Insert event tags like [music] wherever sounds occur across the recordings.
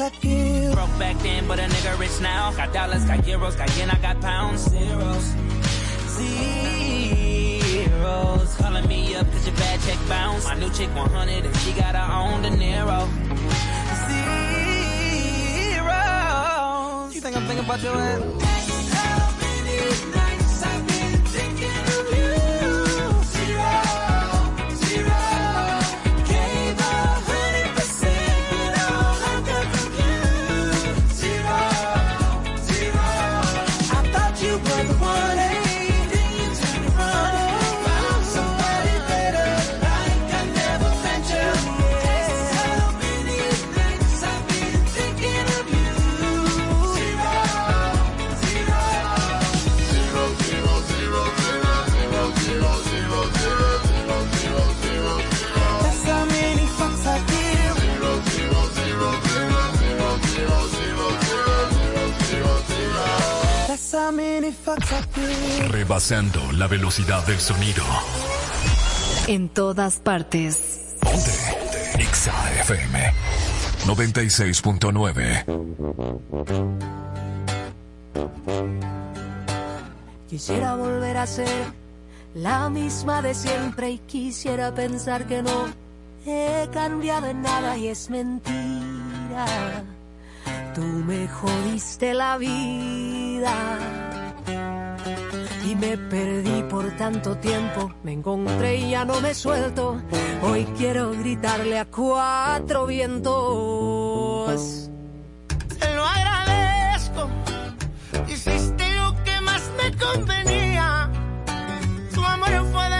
I give. Broke back then, but a nigga rich now. Got dollars, got euros, got yen, I got pounds. Zeros. Zeros. Calling me up cause your bad check bounce. My new chick 100 and she got her own De Niro. Zeros. You think I'm thinking about your ass? Rebasando la velocidad del sonido. En todas partes. Ponte. Exa FM 96.9. Quisiera volver a ser la misma de siempre y quisiera pensar que no he cambiado en nada y es mentira. Tú me jodiste la vida me perdí por tanto tiempo. Me encontré y ya no me suelto. Hoy quiero gritarle a cuatro vientos. Te lo agradezco. Hiciste lo que más me convenía. Tu amor fue de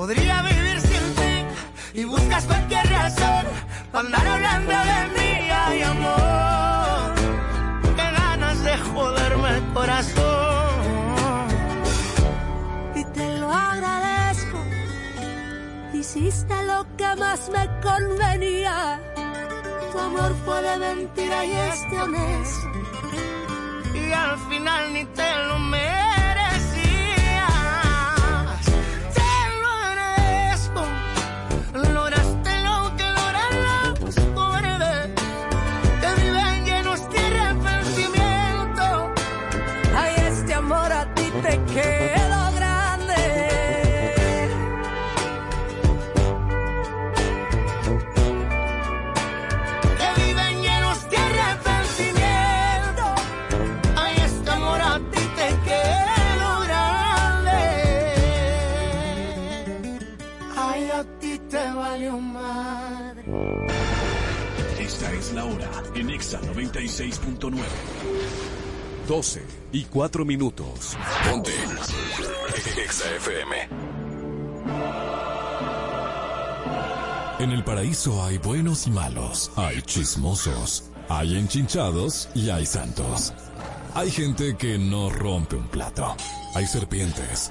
podría vivir sin ti y buscas cualquier razón para andar hablando de mí, ay amor. Qué ganas de joderme el corazón. y te lo agradezco. Hiciste lo que más me convenía. Tu amor fue de mentira y es de honesto. y al final ni te lo merecías. Esta es la hora en Exa 96.9. 12 y 4 minutos. Ponte. Exa FM. En el paraíso hay buenos y malos, hay chismosos, hay enchinchados y hay santos. Hay gente que no rompe un plato. Hay serpientes.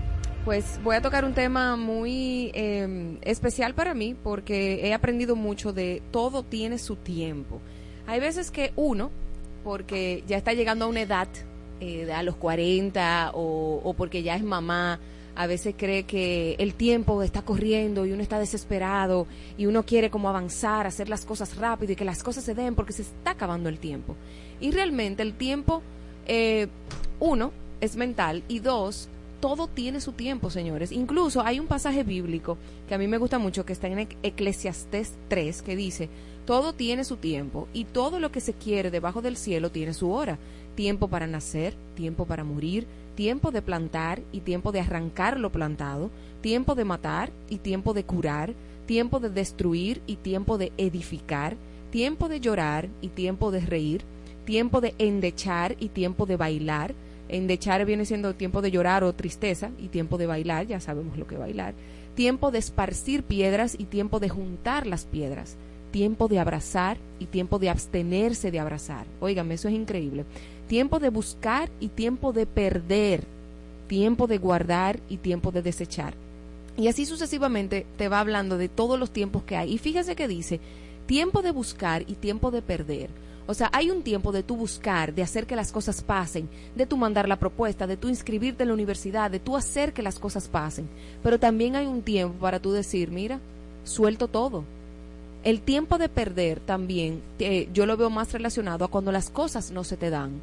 pues voy a tocar un tema muy eh, especial para mí porque he aprendido mucho de todo tiene su tiempo. Hay veces que uno, porque ya está llegando a una edad, eh, a los 40 o, o porque ya es mamá, a veces cree que el tiempo está corriendo y uno está desesperado y uno quiere como avanzar, hacer las cosas rápido y que las cosas se den porque se está acabando el tiempo. Y realmente el tiempo, eh, uno, es mental y dos, todo tiene su tiempo, señores. Incluso hay un pasaje bíblico que a mí me gusta mucho que está en Eclesiastés 3 que dice, todo tiene su tiempo y todo lo que se quiere debajo del cielo tiene su hora. Tiempo para nacer, tiempo para morir, tiempo de plantar y tiempo de arrancar lo plantado, tiempo de matar y tiempo de curar, tiempo de destruir y tiempo de edificar, tiempo de llorar y tiempo de reír, tiempo de endechar y tiempo de bailar. Endechar viene siendo tiempo de llorar o tristeza y tiempo de bailar, ya sabemos lo que bailar. Tiempo de esparcir piedras y tiempo de juntar las piedras. Tiempo de abrazar y tiempo de abstenerse de abrazar. Óigame, eso es increíble. Tiempo de buscar y tiempo de perder. Tiempo de guardar y tiempo de desechar. Y así sucesivamente te va hablando de todos los tiempos que hay. Y fíjese que dice, tiempo de buscar y tiempo de perder. O sea, hay un tiempo de tú buscar, de hacer que las cosas pasen, de tú mandar la propuesta, de tú inscribirte en la universidad, de tú hacer que las cosas pasen. Pero también hay un tiempo para tú decir, mira, suelto todo. El tiempo de perder también, eh, yo lo veo más relacionado a cuando las cosas no se te dan.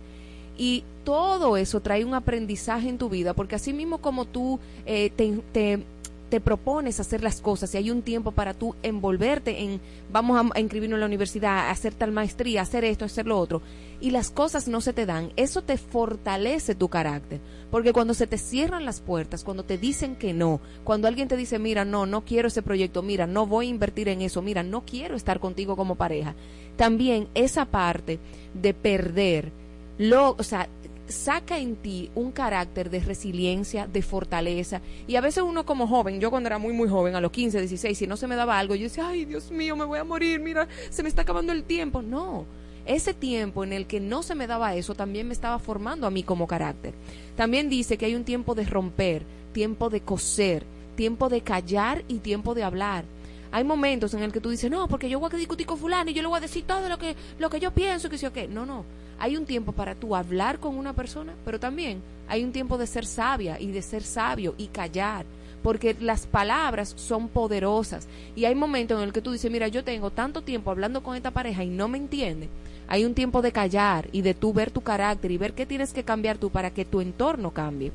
Y todo eso trae un aprendizaje en tu vida, porque así mismo como tú eh, te, te te propones hacer las cosas y hay un tiempo para tú envolverte en vamos a, inscribirnos en la universidad, a hacer tal maestría, hacer esto, hacer lo otro, y las cosas no se te dan, eso te fortalece tu carácter. Porque cuando se te cierran las puertas, cuando te dicen que no, cuando alguien te dice, mira, no, no quiero ese proyecto, mira, no voy a invertir en eso, mira, no quiero estar contigo como pareja, también esa parte de perder, lo, o sea, saca en ti un carácter de resiliencia, de fortaleza. Y a veces uno como joven, yo cuando era muy, muy joven, a los 15, 16, si no se me daba algo, yo decía, ay, Dios mío, me voy a morir, mira, se me está acabando el tiempo. No, ese tiempo en el que no se me daba eso también me estaba formando a mí como carácter. También dice que hay un tiempo de romper, tiempo de coser, tiempo de callar y tiempo de hablar. Hay momentos en el que tú dices, no, porque yo voy a discutir con fulano y yo le voy a decir todo lo que, lo que yo pienso, que sí o qué. No, no hay un tiempo para tú hablar con una persona, pero también hay un tiempo de ser sabia y de ser sabio y callar, porque las palabras son poderosas y hay momentos en el que tú dices, mira, yo tengo tanto tiempo hablando con esta pareja y no me entiende. Hay un tiempo de callar y de tú ver tu carácter y ver qué tienes que cambiar tú para que tu entorno cambie.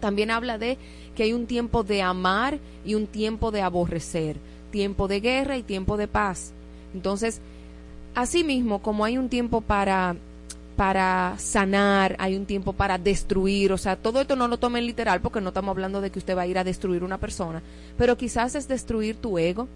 También habla de que hay un tiempo de amar y un tiempo de aborrecer, tiempo de guerra y tiempo de paz. Entonces, asimismo, como hay un tiempo para para sanar, hay un tiempo para destruir, o sea, todo esto no lo tomen literal porque no estamos hablando de que usted va a ir a destruir una persona, pero quizás es destruir tu ego,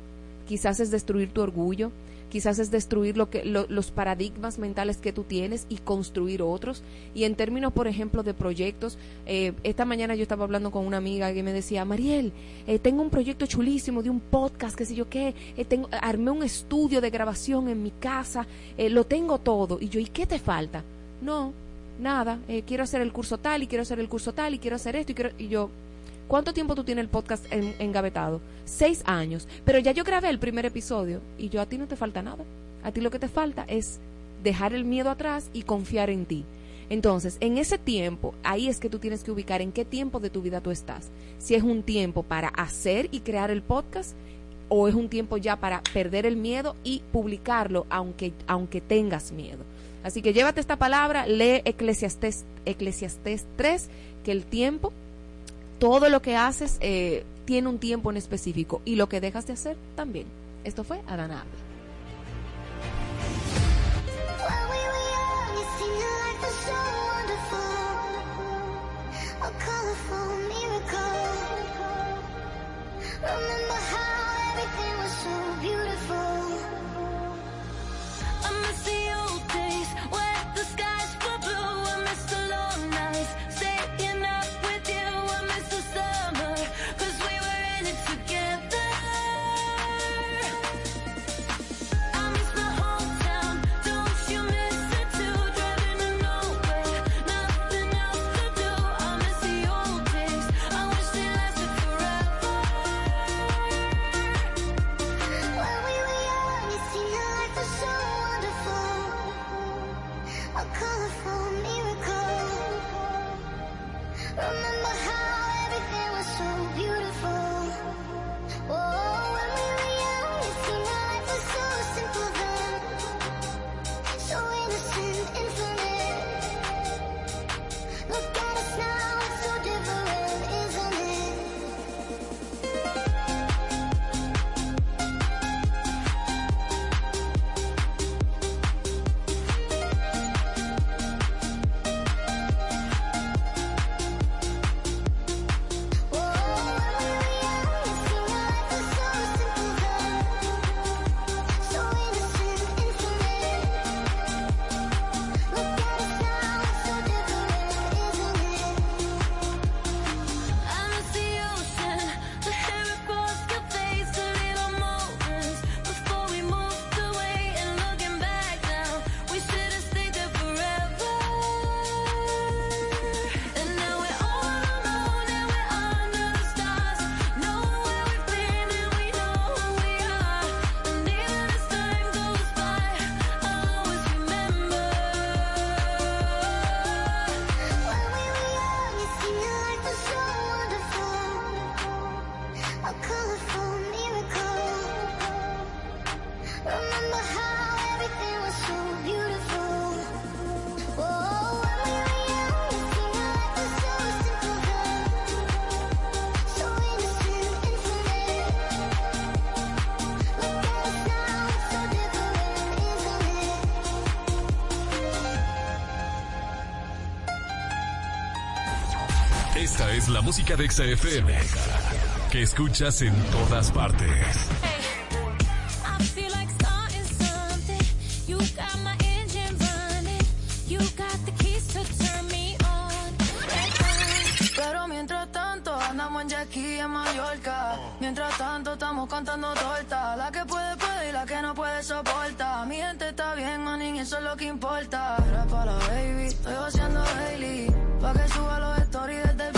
quizás es destruir tu orgullo, quizás es destruir lo que los paradigmas mentales que tú tienes y construir otros. Y en términos, por ejemplo, de proyectos, eh, esta mañana yo estaba hablando con una amiga que me decía, Mariel, eh, tengo un proyecto chulísimo de un podcast, qué sé yo qué, eh, tengo, armé un estudio de grabación en mi casa, lo tengo todo. Y yo, ¿y qué te falta? No, nada, quiero hacer el curso tal y quiero hacer el curso tal y quiero hacer esto y quiero... Y yo, ¿Cuánto tiempo tú tienes el podcast en, engavetado? Seis años. Pero ya yo grabé el primer episodio y yo a ti no te falta nada. A ti lo que te falta es dejar el miedo atrás y confiar en ti. Entonces, en ese tiempo, ahí es que tú tienes que ubicar en qué tiempo de tu vida tú estás. Si es un tiempo para hacer y crear el podcast o es un tiempo ya para perder el miedo y publicarlo aunque, aunque tengas miedo. Así que llévate esta palabra, lee Eclesiastés, Eclesiastés 3, que el tiempo todo lo que haces eh, tiene un tiempo en específico. Y lo que dejas de hacer también. Esto fue Adana Remember how es la música de XFM. Que escuchas en todas partes. Pero mientras tanto andamos en Jackie en Mallorca. Mientras tanto estamos cantando torta. La que puede puede y la que no puede soporta. Mi gente está bien, manín, eso es lo que importa. Era para la baby, estoy haciendo Hailey. Pa' que suba los stories desde el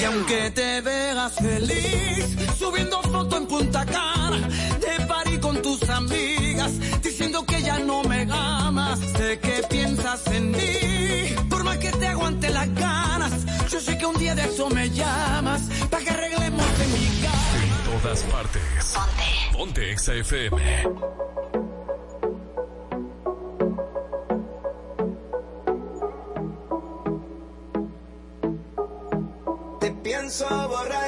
Y aunque te veas feliz, subiendo foto en Punta Cana, de party con tus amigas, diciendo que ya no me amas, sé que piensas en mí, por más que te aguante las ganas, yo sé que un día de eso me llamas, para que arreglemos en mi casa. En todas partes. Ponte. Ponte XFM. Pienso borracho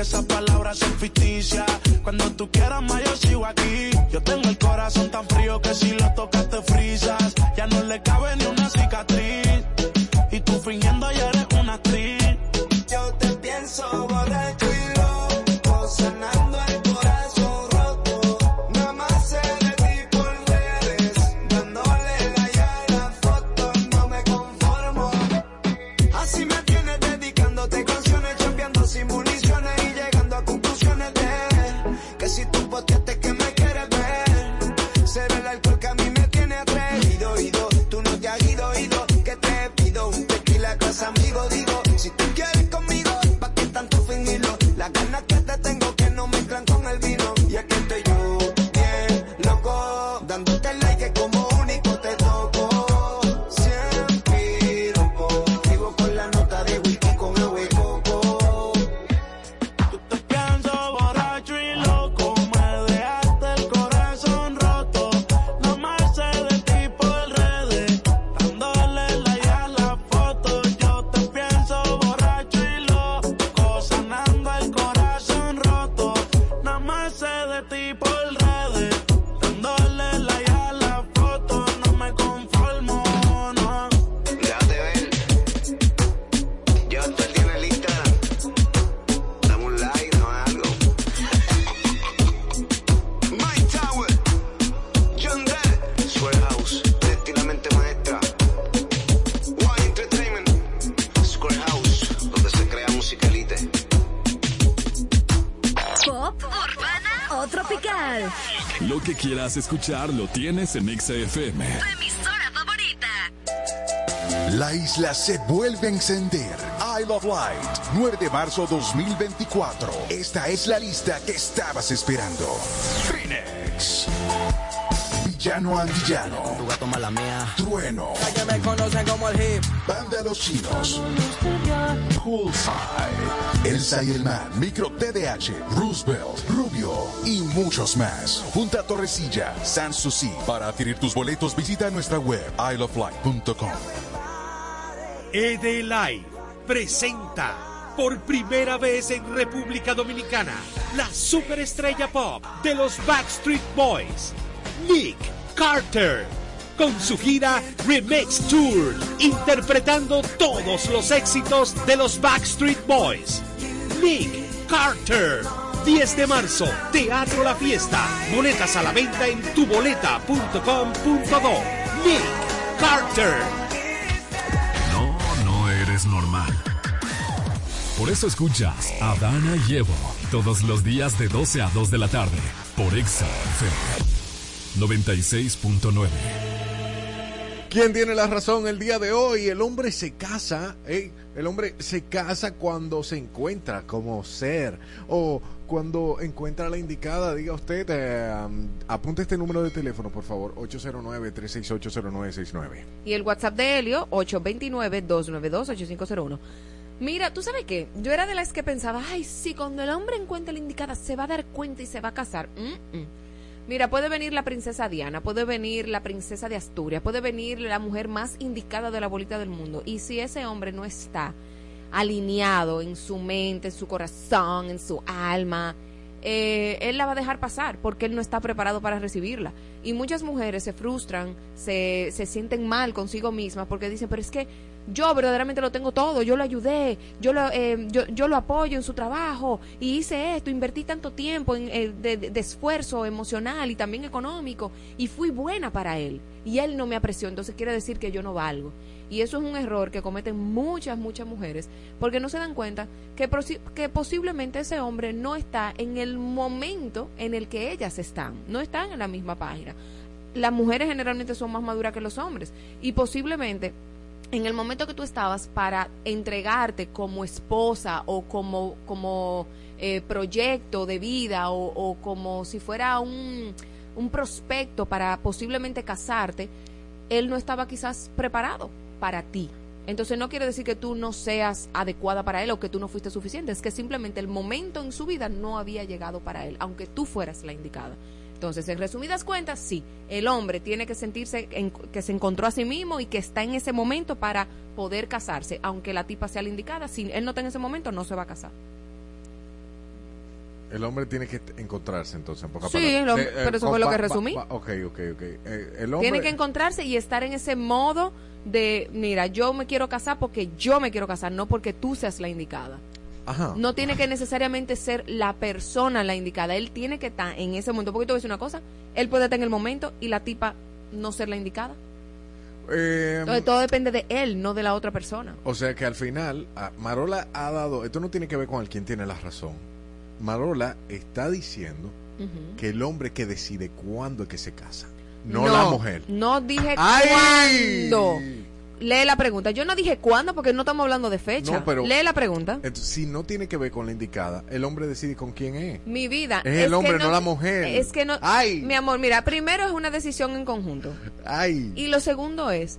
que esas quieras escuchar lo tienes en XFM. Tu emisora favorita. La isla se vuelve a encender. Isle of Light, 9 de marzo 2024. Esta es la lista que estabas esperando. Phoenix. Villano Antillano. Tu gato mala mía. Trueno. que me conocen como el hip. Banda Los Chinos. Poolside. Elsa y el Man. Micro TDH. Roosevelt. Rubio. Y muchos más. Junta Torrecilla. Sanssouci. Para adquirir tus boletos visita nuestra web isleoflight.com. ED Live presenta por primera vez en República Dominicana la superestrella pop de los Backstreet Boys, Nick Carter, con su gira Remix Tour, interpretando todos los éxitos de los Backstreet Boys. Nick Carter, 10 de marzo, Teatro La Fiesta, boletas a la venta en tuboleta.com.do. Nick Carter. No, no eres normal. Por eso escuchas a Dana y Evo todos los días de 12 a 2 de la tarde por Exa 96.9. ¿Quién tiene la razón el día de hoy? El hombre se casa, ¿eh? el hombre se casa cuando se encuentra como ser o cuando encuentra la indicada. Diga usted, eh, apunte este número de teléfono, por favor, 809-368-0969. Y el WhatsApp de Helio, 829-292-8501. Mira, ¿tú sabes qué? Yo era de las que pensaba, ay, sí, cuando el hombre encuentre la indicada se va a dar cuenta y se va a casar. Mm, mm. Mira, puede venir la princesa Diana, puede venir la princesa de Asturias, puede venir la mujer más indicada de la bolita del mundo. Y si ese hombre no está alineado en su mente, en su corazón, en su alma, eh, él la va a dejar pasar porque él no está preparado para recibirla. Y muchas mujeres se frustran, se, se sienten mal consigo mismas porque dicen, pero es que yo verdaderamente lo tengo todo, yo lo ayudé, yo lo, eh, yo, yo lo apoyo en su trabajo y hice esto, invertí tanto tiempo en, eh, de, de- esfuerzo emocional y también económico y fui buena para él y él no me apreció, entonces quiere decir que yo no valgo. Y eso es un error que cometen muchas, muchas mujeres porque no se dan cuenta que, que posiblemente ese hombre no está en el momento en el que ellas están, no están en la misma página. Las mujeres generalmente son más maduras que los hombres y posiblemente en el momento que tú estabas para entregarte como esposa o como, como eh, proyecto de vida o, o como si fuera un, un prospecto para posiblemente casarte, él no estaba quizás preparado para ti. Entonces no quiere decir que tú no seas adecuada para él o que tú no fuiste suficiente, es que simplemente el momento en su vida no había llegado para él, aunque tú fueras la indicada. Entonces, en resumidas cuentas, sí, el hombre tiene que sentirse en- que se encontró a sí mismo y que está en ese momento para poder casarse, aunque la tipa sea la indicada, si él no está en ese momento, no se va a casar. El hombre tiene que encontrarse entonces, en pocas Sí, el hombre- De- eh, pero eso fue lo que resumí. va- ok, ok, ok. Eh, el hombre, Tiene que encontrarse y estar en ese modo de, mira, yo me quiero casar porque yo me quiero casar, no porque tú seas la indicada. Ajá. No tiene que necesariamente ser la persona la indicada. Él tiene que estar en ese momento. Porque te voy a decir una cosa. Él puede estar en el momento y la tipa no ser la indicada. Eh, Entonces todo depende de él, no de la otra persona. O sea que al final, ah, Marola ha dado, esto no tiene que ver con el quien tiene la razón. Marola está diciendo que el hombre que decide cuándo es que se casa, no, la mujer. No dije ¡Ay! cuándo. Lee la pregunta. Yo no dije cuándo porque no estamos hablando de fecha. No, pero- Lee la pregunta. Si no tiene que ver con la indicada, el hombre decide con quién es. Mi vida. Es el hombre, no la mujer. Es que no. Ay. Mi amor, mira, primero es una decisión en conjunto. Ay. Y lo segundo es,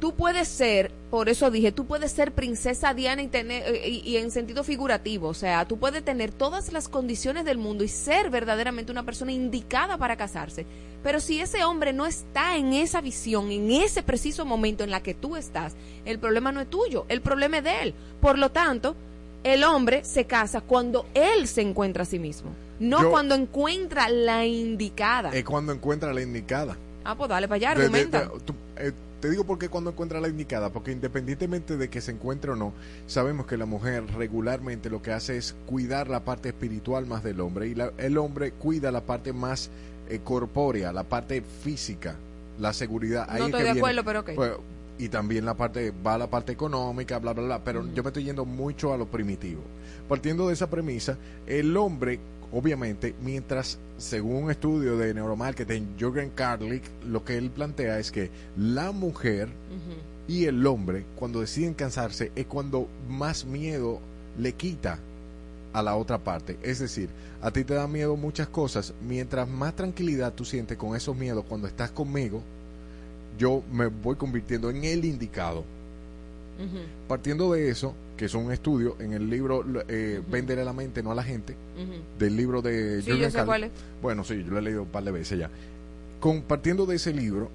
tú puedes ser, por eso dije, tú puedes ser princesa Diana y tener eh, y, y en sentido figurativo, o sea, tú puedes tener todas las condiciones del mundo y ser verdaderamente una persona indicada para casarse. Pero si ese hombre no está en esa visión, en ese preciso momento en la que tú estás, el problema no es tuyo, el problema es de él. Por lo tanto, el hombre se casa cuando él se encuentra a sí mismo, no Yo- cuando encuentra la indicada. Es cuando encuentra la indicada. ah, pues dale para allá, De- de- argumenta. de- tú- eh, te digo por qué cuando encuentra la indicada, porque independientemente de que se encuentre o no, sabemos que la mujer regularmente lo que hace es cuidar la parte espiritual más del hombre y la- el hombre cuida la parte más eh, corpórea, la parte física, la seguridad. Ahí No es estoy que de viene- acuerdo, pero ok. pues, y también la parte, va la parte económica, bla, bla, bla, pero yo me estoy yendo mucho a lo primitivo. Partiendo de esa premisa, el hombre, obviamente, mientras, según un estudio de neuromarketing, Jürgen Karlik, lo que él plantea es que la mujer y el hombre, cuando deciden cansarse, es cuando más miedo le quita a la otra parte. Es decir, a ti te da miedo muchas cosas, mientras más tranquilidad tú sientes con esos miedos cuando estás conmigo, yo me voy convirtiendo en el indicado. Partiendo de eso, que es un estudio en el libro eh, Véndele a la mente, no a la gente, del libro de Sí, yo sé cuál es. Bueno, sí, yo lo he leído un par de veces ya. Con, partiendo de ese libro,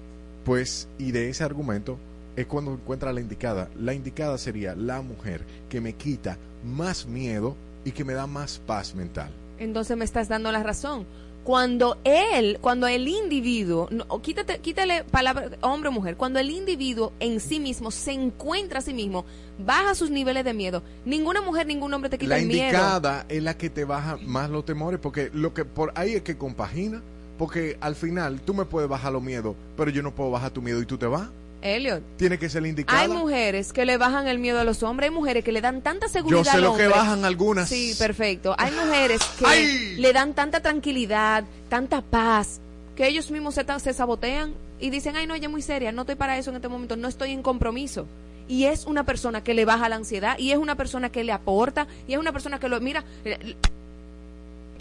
pues, y de ese argumento, es cuando encuentra la indicada. La indicada sería la mujer que me quita más miedo y que me da más paz mental. Entonces me estás dando la razón. Cuando él, cuando el individuo, no, quítate, quítale palabra hombre o mujer, cuando el individuo en sí mismo se encuentra a sí mismo, baja sus niveles de miedo. Ninguna mujer, ningún hombre te quita La el miedo. indicada es la que te baja más los temores, porque lo que por ahí es que compagina, porque al final tú me puedes bajar los miedos, pero yo no puedo bajar tu miedo y tú te vas. Elliot, Tiene que ser indicada. hay mujeres que le bajan el miedo a los hombres, hay mujeres que le dan tanta seguridad Yo sé al lo que bajan algunas. Sí, perfecto. Hay mujeres [laughs] que ¡Ay! le dan tanta tranquilidad, tanta paz, que ellos mismos se, se sabotean y dicen, ay, no, ella es muy seria, no estoy para eso en este momento, no estoy en compromiso. Y es una persona que le baja la ansiedad, y es una persona que le aporta, y es una persona que lo, mira,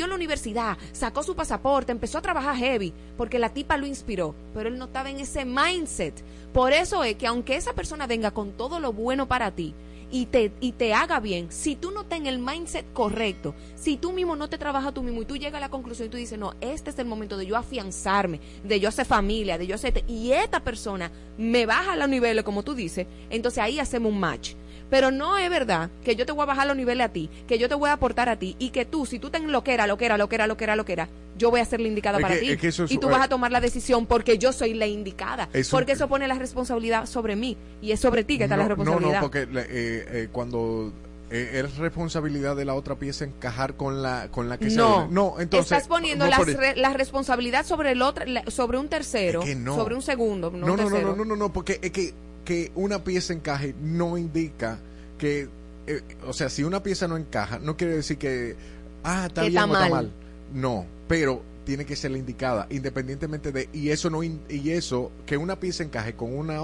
a la universidad, sacó su pasaporte, empezó a trabajar heavy, porque la tipa lo inspiró, pero él no estaba en ese mindset. Por eso es que aunque esa persona venga con todo lo bueno para ti, y te, y te haga bien, si tú no estás en el mindset correcto, si tú mismo no te trabajas tú mismo y tú llegas a la conclusión y tú dices, no, este es el momento de yo afianzarme, de yo hacer familia, de yo hacer... Y esta persona me baja los niveles, como tú dices, entonces ahí hacemos un match. Pero no es verdad que yo te voy a bajar los niveles a ti, que yo te voy a aportar a ti y que tú, si tú ten lo que era, lo que era, lo que era, lo que era, lo que era, yo voy a ser la indicada Es para que- ti. es que eso es- y tú eh, vas a tomar la decisión porque yo soy la indicada. Eso- porque eso pone la responsabilidad sobre mí y es sobre ti que está la No, responsabilidad. No, no, porque le- eh, eh, cuando eh, es responsabilidad de la otra pieza encajar con la con la que se no, no, entonces estás poniendo no, las re- la responsabilidad sobre el otro, la- sobre un tercero, Es que no. sobre un segundo, no, no, un no, no, no, no, no, no, porque es que, que una pieza encaje no indica que, eh, o sea, si una pieza no encaja, no quiere decir que, ah, está Que bien está o está mal. mal. No, pero tiene que ser la indicada, independientemente de, y eso no, y eso, que una pieza encaje con una,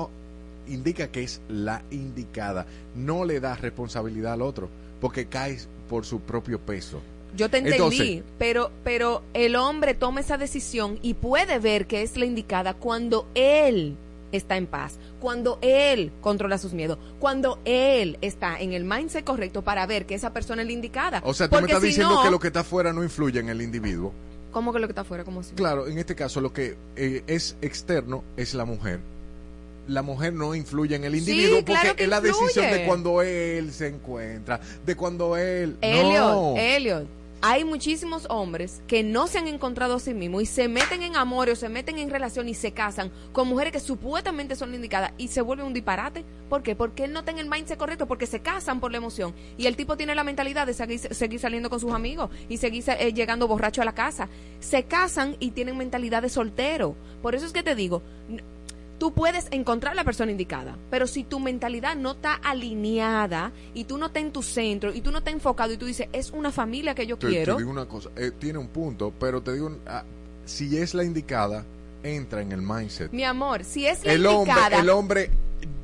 indica que es la indicada, no le da responsabilidad al otro, porque cae por su propio peso. Yo te entendí, Entonces- pero, pero el hombre toma esa decisión y puede ver que es la indicada cuando él está en paz, cuando él controla sus miedos, cuando él está en el mindset correcto para ver que esa persona es la indicada. O sea, tú me Porque estás si diciendo no- que lo que está afuera no influye en el individuo. ¿Cómo que lo que está afuera? ¿Cómo así? Claro, en este caso lo que eh, es externo es la mujer. La mujer no influye en el Sí, individuo porque claro que es la decisión de cuando él se encuentra, de cuando él... Elliot, no. Elliot, hay muchísimos hombres que no se han encontrado a sí mismos y se meten en amor o se meten en relación y se casan con mujeres que supuestamente son indicadas y se vuelve un disparate. ¿Por qué? Porque él no tiene el mindset correcto, porque se casan por la emoción y el tipo tiene la mentalidad de seguir, seguir saliendo con sus amigos y seguir eh, llegando borracho a la casa. Se casan y tienen mentalidad de soltero. Por eso es que te digo, tú puedes encontrar la persona indicada, pero si tu mentalidad no está alineada y tú no estás en tu centro y tú no estás enfocado y tú dices, es una familia que yo Te, quiero, te digo una cosa, eh, tiene un punto, pero te digo, ah, si es la indicada, entra en el mindset. mi amor, si es la El hombre, indicada, el hombre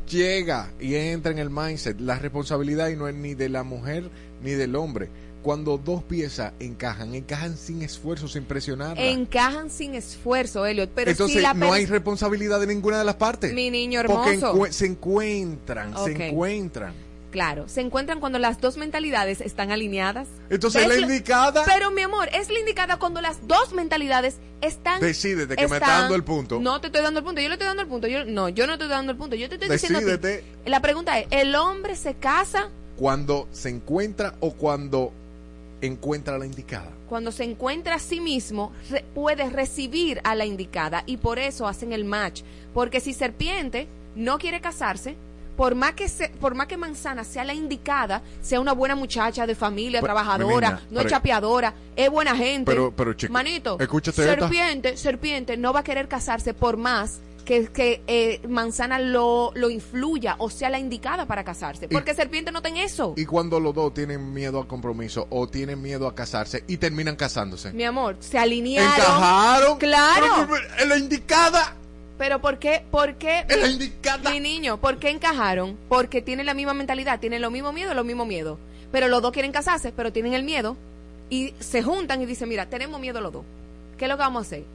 llega y entra en el mindset. La responsabilidad y no es ni de la mujer ni del hombre. Cuando dos piezas encajan, encajan sin esfuerzo, sin presionarla. encajan sin esfuerzo, Elliot, pero Entonces si la no hay responsabilidad de ninguna de las partes. Mi niño Porque hermoso. encue- se encuentran, se encuentran. Claro, se encuentran cuando las dos mentalidades están alineadas. Entonces ¿Ves la indicada Pero mi amor, es la indicada cuando las dos mentalidades están Decídete que me está dando el punto. No te estoy dando el punto, yo le estoy dando el punto. Yo, no, yo no te estoy dando el punto. Yo te estoy diciendo a ti. Decídete La pregunta es, ¿el hombre se casa cuando se encuentra o cuando encuentra la indicada. cuando se encuentra a sí mismo, re- puede recibir a la indicada y por eso hacen el match. Porque si Serpiente no quiere casarse, por más que se- por más que Manzana sea la indicada, sea una buena muchacha de familia, Pero, trabajadora, niña, no es chapeadora, es buena gente. Pero- pero, chico, Manito, esta. Serpiente, Serpiente no va a querer casarse por más que, que eh, Manzana lo, lo influya o sea la indicada para casarse. Porque Serpiente no tiene eso. Y cuando los dos tienen miedo al compromiso o tienen miedo a casarse y terminan casándose. Mi amor, se alinearon. Encajaron. Claro. Pero, la indicada. Pero ¿por qué? ¿Por qué? La indicada. Mi niño, ¿por qué encajaron? Porque tienen la misma mentalidad, tienen lo mismo miedo, lo mismo miedo. Pero los dos quieren casarse, pero tienen el miedo y se juntan y dicen, mira, tenemos miedo los dos. ¿Qué es lo que vamos a hacer?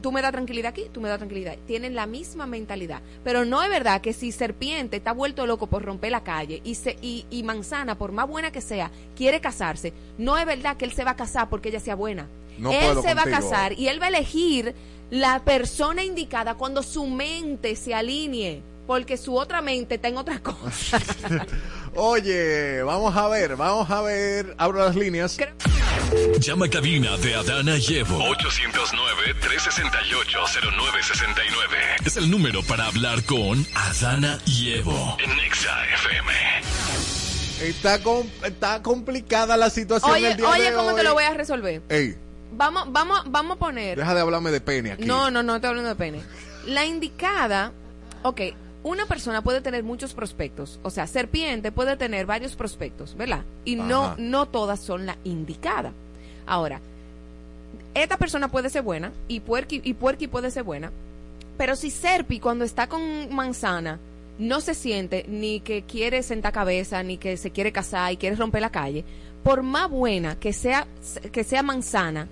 Tú me das tranquilidad aquí, tú me das tranquilidad. Tienen la misma mentalidad. Pero no es verdad que si Serpiente está vuelto loco por romper la calle y, se, y, y Manzana, por más buena que sea, quiere casarse, no es verdad que él se va a casar porque ella sea buena. No él se va a casar y él va a elegir la persona indicada cuando su mente se alinee, porque su otra mente está en otra cosa. [laughs] Oye, vamos a ver, vamos a ver. Abro las líneas. Llama a cabina de Adana y Evo. 809-368-0969. Es el número para hablar con Adana y Evo. En Nexa FM. Está, com- está complicada la situación oye, día oye, de ¿cómo hoy. te lo voy a resolver? Ey, Vamos, vamos, vamos a poner. deja de hablarme de pene aquí. No, no, no estoy hablando de pene. La indicada, ok, una persona puede tener muchos prospectos, o sea, serpiente puede tener varios prospectos, ¿verdad? Y no, no todas son la indicada. Ahora, esta persona puede ser buena y Puerqui, y Puerqui puede ser buena, Pero si Serpi cuando está con Manzana no se siente ni que quiere sentar cabeza, ni que se quiere casar y quiere romper la calle, por más buena que sea que sea Manzana,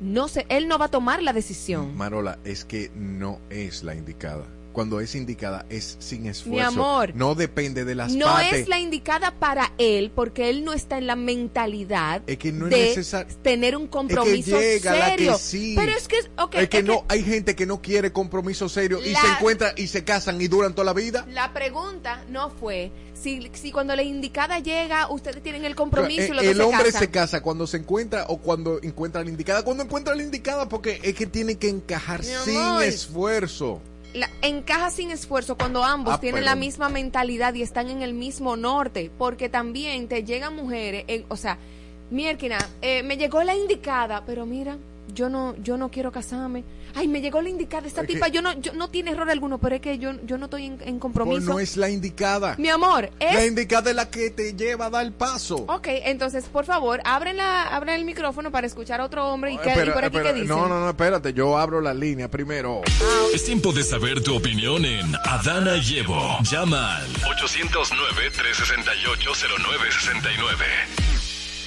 no se, él no va a tomar la decisión. Marola, es que no es la indicada. Cuando es indicada es sin esfuerzo. amor, No depende de las No partes. es la indicada para él porque él no está en la mentalidad Es que no es de tener un compromiso llega la serio. que sí. Pero es que, ok, es que es no, hay gente que no quiere compromiso serio y La- se encuentran y se casan y duran toda la vida. La pregunta no fue si, si cuando la indicada llega ustedes tienen el compromiso y Eh, los el hombre se casan. se casa cuando se encuentra o cuando encuentra a la indicada. Cuando encuentra a la indicada porque es que tiene que encajar Mi sin amor. esfuerzo. La- encaja sin esfuerzo cuando ambos Ah, tienen la misma mentalidad y están en el mismo norte, porque también te llegan mujeres, en- o sea, Mierkina, eh, me llegó la indicada, pero mira, yo no, yo no quiero casarme. Ay, me llegó la indicada esta Es que- tipa, yo no, yo no tiene error alguno, pero es que yo, yo no estoy en, en Pues compromiso. no es la indicada. Mi amor, es La indicada es la que te lleva a dar el paso. Ok, entonces, por favor, abren, la, abren el micrófono para escuchar a otro hombre y, que, y por aquí espera, qué dicen. no, no, no, espérate, yo abro la línea primero. Es tiempo de saber tu opinión en Adana y Evo. Llama al 809-368-0969.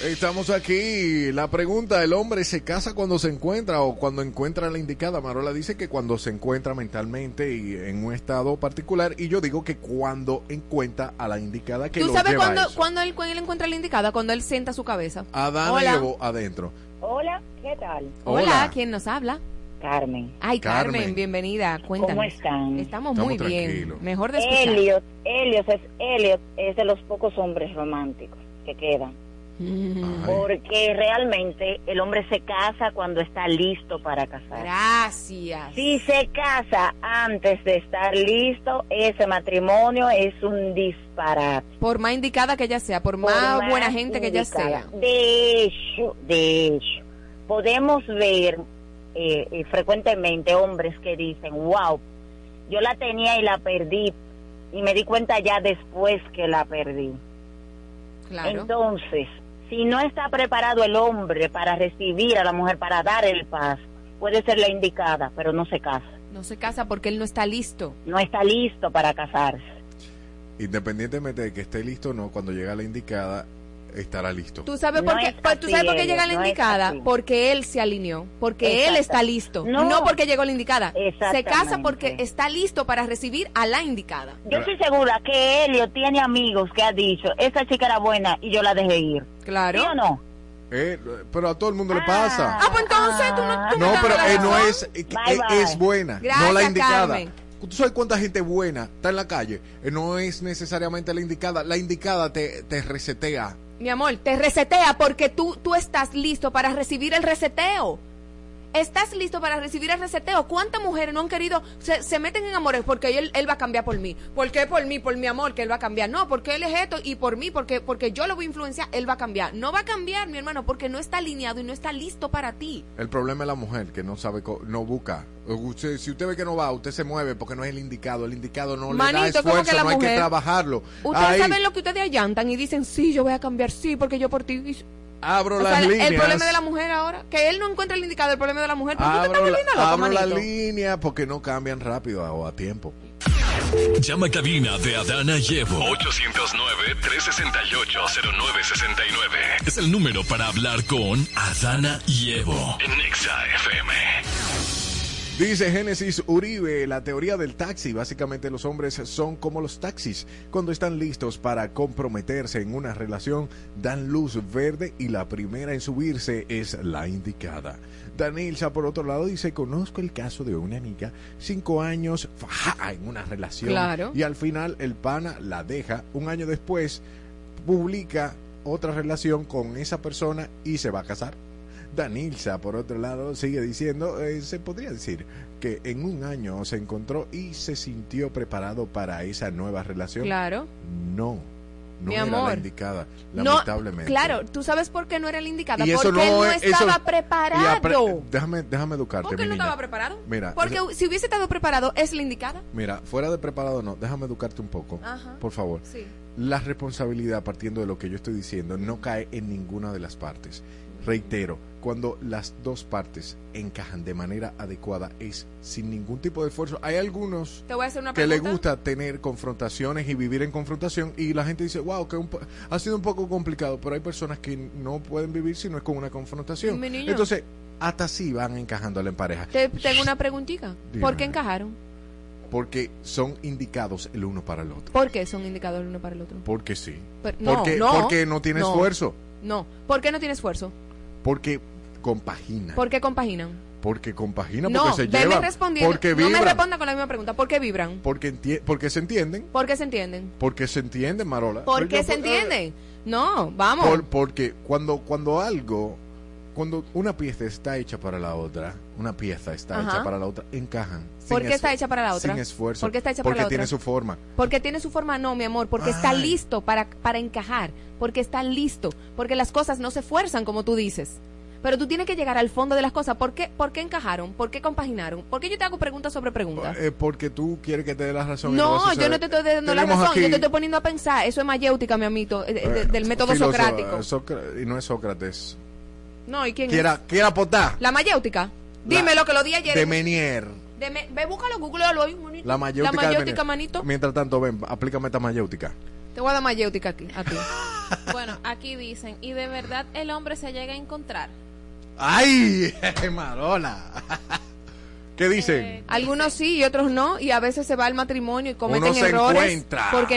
Estamos aquí. La pregunta, ¿el hombre se casa cuando se encuentra o cuando encuentra a la indicada? Marola dice que cuando se encuentra mentalmente y en un estado particular. Y yo digo que cuando encuentra a la indicada que ¿Tú lo sabes lleva a cuando, eso. cuando, él, cuando él encuentra la indicada? Cuando él sienta su cabeza. Hola. adentro. Hola, ¿qué tal? Hola, Hola. ¿quién nos habla? Carmen. Ay, Carmen, Carmen. bienvenida. Cuéntanos. ¿Cómo están? Estamos, Estamos muy bien. Mejor de escuchar. Elliot, Elliot es, Elliot es de los pocos hombres románticos que quedan. Porque realmente el hombre se casa cuando está listo para casar. Gracias. Si se casa antes de estar listo, ese matrimonio es un disparate. Por más indicada que ella sea, por, Por más, más buena gente que ella sea. De hecho, de hecho, podemos ver eh, eh, frecuentemente hombres que dicen, wow, yo la tenía y la perdí, y me di cuenta ya después que la perdí. Claro. Entonces, si no está preparado el hombre para recibir a la mujer, para dar el paso, puede ser la indicada, pero no se casa. No se casa porque él no está listo. No está listo para casarse. Independientemente de que esté listo o no, cuando llega la indicada, estará listo. ¿Tú sabes No por qué, ¿tú sabes por qué llega la no indicada? Porque él se alineó, porque él está listo, no, No. porque llegó la indicada. Se casa porque está listo para recibir a la indicada. Yo estoy segura que Helio tiene amigos que ha dicho, esa chica era buena y yo la dejé ir. Claro. ¿Sí o no? Eh, pero a todo el mundo le pasa. Ah, pues entonces tú no, tú No, pero eh, no es, eh, Bye, eh, bye. es buena, Gracias, no la indicada. Carmen. ¿Tú sabes cuánta gente buena está en la calle? Eh, no es necesariamente la indicada. La indicada te, te resetea. Mi amor, te resetea porque tú, tú estás listo para recibir el reseteo. Estás listo para recibir el reseteo. ¿Cuántas mujeres no han querido, se, se meten en amores porque él, él va a cambiar por mí? ¿Por qué por mí? Por mi amor, que él va a cambiar. No, porque él es esto y por mí, porque, porque yo lo voy a influenciar, él va a cambiar. No va a cambiar, mi hermano, porque no está alineado y no está listo para ti. El problema es la mujer que no sabe, no busca. Usted- si usted ve que no va, usted se mueve porque no es el indicado. El indicado no le da Manito, ¿cómo esfuerzo, que la no hay que trabajarlo. Ustedes Ahí, saben lo que ustedes allantan y dicen, sí, yo voy a cambiar, sí, porque yo por ti. Abro O las sea, líneas. el problema de la mujer ahora, que él no encuentra el indicado, el problema de la mujer. ¿Por qué Abro, está la, loco, abro la línea porque no cambian rápido o a tiempo. Llama a cabina de Adana y Evo. 809-368-0969. Es el número para hablar con Adana y Evo. En Nexa FM. Dice Génesis Uribe, la teoría del taxi. Básicamente los hombres son como los taxis. Cuando están listos para comprometerse en una relación, dan luz verde y la primera en subirse es la indicada. Danilza, por otro lado, dice, conozco el caso de una amiga, cinco años faja, en una relación. Claro. Y al final el pana la deja. Un año después publica otra relación con esa persona y se va a casar. Danilza, por otro lado, sigue diciendo, eh, se podría decir que en un año se encontró y se sintió preparado para esa nueva relación. Claro. No, no Mi era la indicada, No, lamentablemente. claro, tú sabes por qué no era la indicada. Y eso porque él no eso- estaba preparado. apre- déjame, déjame educarte, ¿Por qué no niña. estaba preparado? Mira, Porque eso- si hubiese estado preparado, ¿es la indicada? Mira, fuera de preparado no, déjame educarte un poco, Ajá. por favor. Sí. La responsabilidad, partiendo de lo que yo estoy diciendo, no cae en ninguna de las partes. Reitero, cuando las dos partes encajan de manera adecuada es sin ningún tipo de esfuerzo. Hay algunos Te voy a hacer una que le pregunta. gusta tener confrontaciones y vivir en confrontación y la gente dice, wow, que un ha sido un poco complicado, pero hay personas que no pueden vivir si no es con una confrontación. Entonces, hasta así van encajando en pareja, Te, tengo una preguntita. Dígame. ¿Por qué encajaron? porque son indicados el uno para el otro. ¿Por qué son indicadores el uno para el otro? Porque sí. Pero- no, porque, no, porque no tiene no. esfuerzo. No. ¿Por qué no tiene esfuerzo? Porque compagina. ¿Por qué compaginan? Porque compagina, no, porque se llevan. respondiendo. Porque no me vibran. responda con la misma pregunta. ¿Por qué vibran? porque, porque se entienden. ¿Por qué se entienden? Porque se entienden, Marola. ¿Por qué se entienden? No, vamos. Por- porque cuando, cuando algo, cuando una pieza está hecha para la otra, una pieza está Ajá. hecha para la otra, encajan. ¿Por qué está hecha para la otra? Sin esfuerzo. ¿Por qué está hecha porque para la tiene otra? su forma. Porque tiene su forma, no, mi amor, porque está listo para, para encajar, porque está listo, porque las cosas no se fuerzan como tú dices. Pero tú tienes que llegar al fondo de las cosas. ¿Por qué, por qué encajaron? ¿Por qué compaginaron? ¿Por qué yo te hago preguntas sobre preguntas? Eh, porque tú quieres que te dé la razón. No, yo no te estoy dando la razón, yo te estoy poniendo a pensar. Eso es mayéutica, mi amito, eh, de- de- eh, del método socrático. y no es Sócrates. No, ¿y quién Quiera, es? quiera apotar. La mayéutica. Dime lo que lo di ayer. De Menier. De me- ve, búscalo, googlealo ahí, bonito. La mayéutica. de mayéutica, Menier. manito. Mientras tanto, ven, aplícame esta mayéutica. Te voy a dar mayéutica aquí, a ti. [laughs] Bueno, aquí dicen, ¿y de verdad el hombre se llega a encontrar? ¡Ay! [laughs] Marola. ¿Qué dicen? Algunos sí y otros no, y a veces se va al matrimonio y cometen Uno se errores encuentra. porque